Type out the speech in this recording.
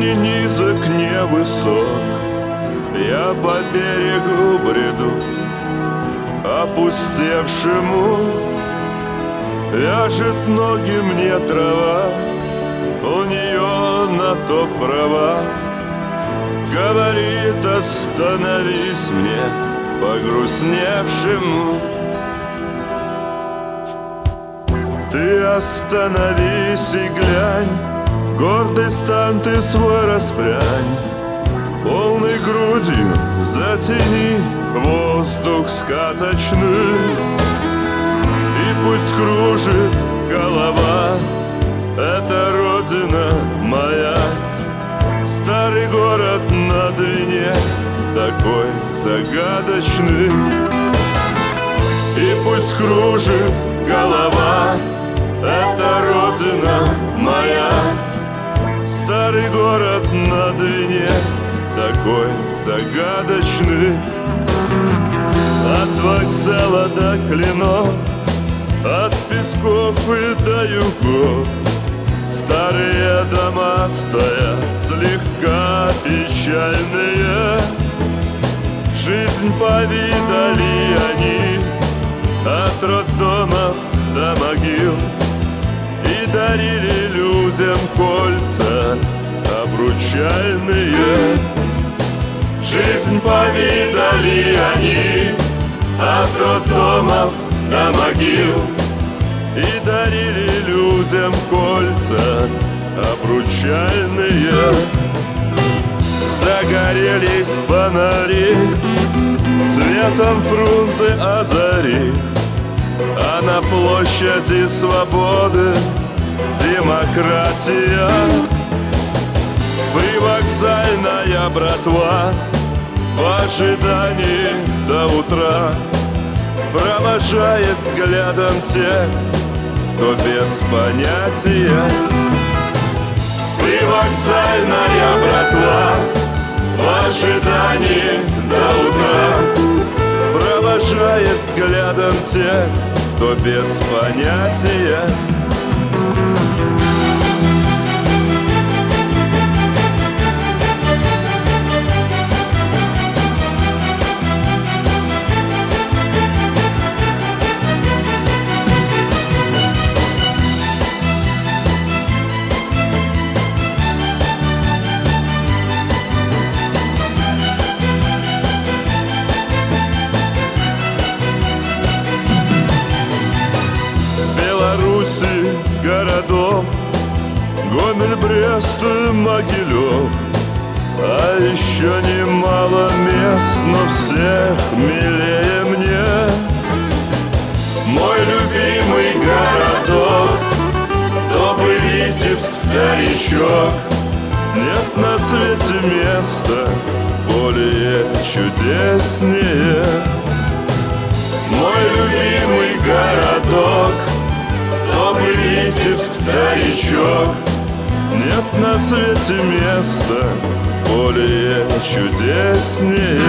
ни низок, не высок Я по берегу бреду Опустевшему. Вяжет ноги мне трава У нее на то права. Говорит, остановись мне Погрустневшему. Ты остановись и глянь Гордый стан ты свой распрянь Полной грудью затяни Воздух сказочный. И пусть кружит голова Это родина моя. Старый город на Двине Такой загадочный. И пусть кружит голова это родина Старый город на Двине Такой загадочный. От вокзала до Клинов От Песков и до Югов Старые дома стоят слегка печальные. Жизнь повидали они От роддомов до могил И дарили людям кольца обручальные Жизнь повидали они От роддомов до могил И дарили людям кольца обручальные. Загорелись фонари Цветом фрунзе озари а на площади свободы демократия Привокзальная братва. В ожидании до утра Провожает взглядом тех, кто без понятия. Привокзальная братва В ожидании до утра Провожает взглядом тех, кто без понятия городов Гомель, Брест и Могилев. А еще немало мест, но всех милее мне. Мой любимый городок Добрый Витебск, старичок. Нет на свете места более чудеснее Витебск, старичок Нет на свете места более чудеснее